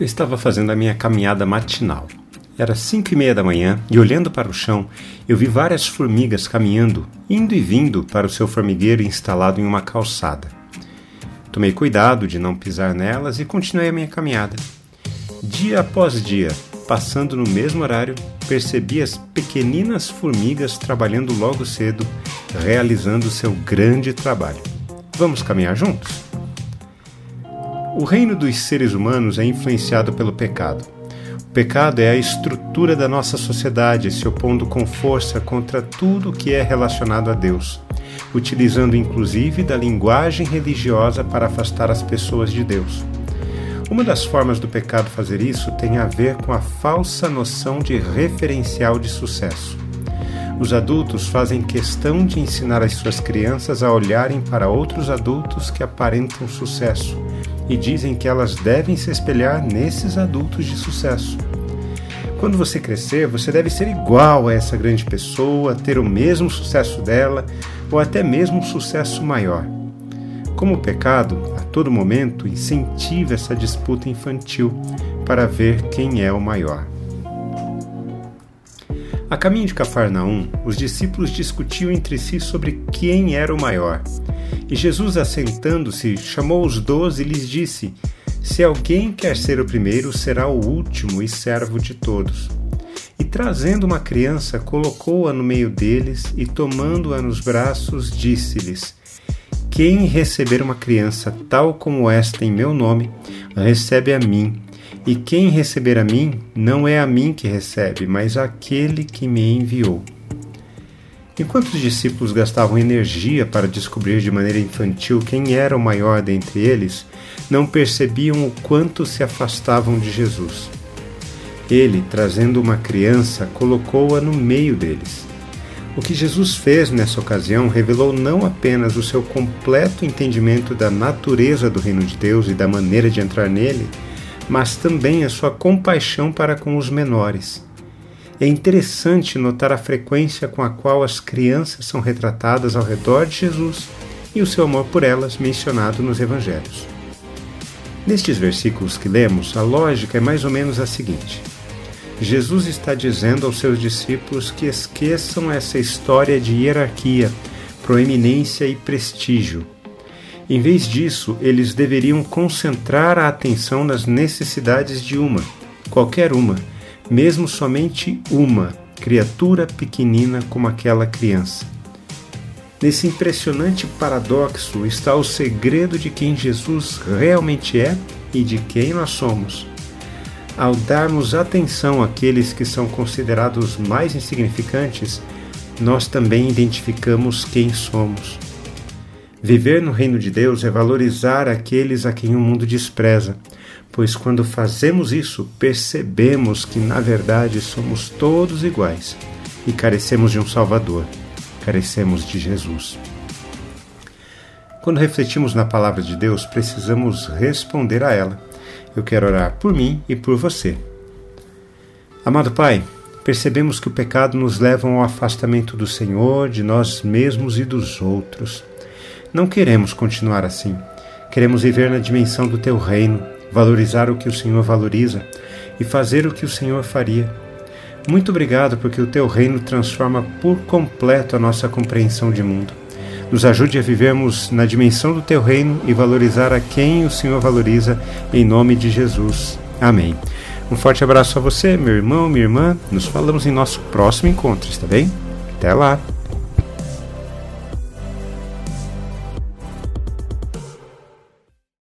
Eu estava fazendo a minha caminhada matinal. Era cinco e meia da manhã e, olhando para o chão, eu vi várias formigas caminhando, indo e vindo para o seu formigueiro instalado em uma calçada. Tomei cuidado de não pisar nelas e continuei a minha caminhada. Dia após dia, passando no mesmo horário, percebi as pequeninas formigas trabalhando logo cedo, realizando seu grande trabalho. Vamos caminhar juntos? O reino dos seres humanos é influenciado pelo pecado. O pecado é a estrutura da nossa sociedade se opondo com força contra tudo que é relacionado a Deus, utilizando inclusive da linguagem religiosa para afastar as pessoas de Deus. Uma das formas do pecado fazer isso tem a ver com a falsa noção de referencial de sucesso. Os adultos fazem questão de ensinar as suas crianças a olharem para outros adultos que aparentam sucesso e dizem que elas devem se espelhar nesses adultos de sucesso. Quando você crescer, você deve ser igual a essa grande pessoa, ter o mesmo sucesso dela ou até mesmo um sucesso maior. Como o pecado, a todo momento, incentiva essa disputa infantil para ver quem é o maior. A caminho de Cafarnaum, os discípulos discutiam entre si sobre quem era o maior. E Jesus, assentando-se, chamou os doze e lhes disse: Se alguém quer ser o primeiro, será o último e servo de todos. E trazendo uma criança, colocou-a no meio deles e, tomando-a nos braços, disse-lhes: Quem receber uma criança tal como esta em meu nome, recebe a mim e quem receber a mim, não é a mim que recebe, mas aquele que me enviou. Enquanto os discípulos gastavam energia para descobrir de maneira infantil quem era o maior dentre eles, não percebiam o quanto se afastavam de Jesus. Ele, trazendo uma criança, colocou-a no meio deles. O que Jesus fez nessa ocasião revelou não apenas o seu completo entendimento da natureza do reino de Deus e da maneira de entrar nele, mas também a sua compaixão para com os menores. É interessante notar a frequência com a qual as crianças são retratadas ao redor de Jesus e o seu amor por elas mencionado nos evangelhos. Nestes versículos que lemos, a lógica é mais ou menos a seguinte: Jesus está dizendo aos seus discípulos que esqueçam essa história de hierarquia, proeminência e prestígio em vez disso, eles deveriam concentrar a atenção nas necessidades de uma, qualquer uma, mesmo somente uma, criatura pequenina como aquela criança. Nesse impressionante paradoxo está o segredo de quem Jesus realmente é e de quem nós somos. Ao darmos atenção àqueles que são considerados mais insignificantes, nós também identificamos quem somos. Viver no reino de Deus é valorizar aqueles a quem o mundo despreza, pois quando fazemos isso, percebemos que na verdade somos todos iguais e carecemos de um Salvador, carecemos de Jesus. Quando refletimos na palavra de Deus, precisamos responder a ela. Eu quero orar por mim e por você. Amado Pai, percebemos que o pecado nos leva ao afastamento do Senhor, de nós mesmos e dos outros. Não queremos continuar assim. Queremos viver na dimensão do teu reino, valorizar o que o Senhor valoriza e fazer o que o Senhor faria. Muito obrigado porque o teu reino transforma por completo a nossa compreensão de mundo. Nos ajude a vivermos na dimensão do teu reino e valorizar a quem o Senhor valoriza, em nome de Jesus. Amém. Um forte abraço a você, meu irmão, minha irmã. Nos falamos em nosso próximo encontro, está bem? Até lá!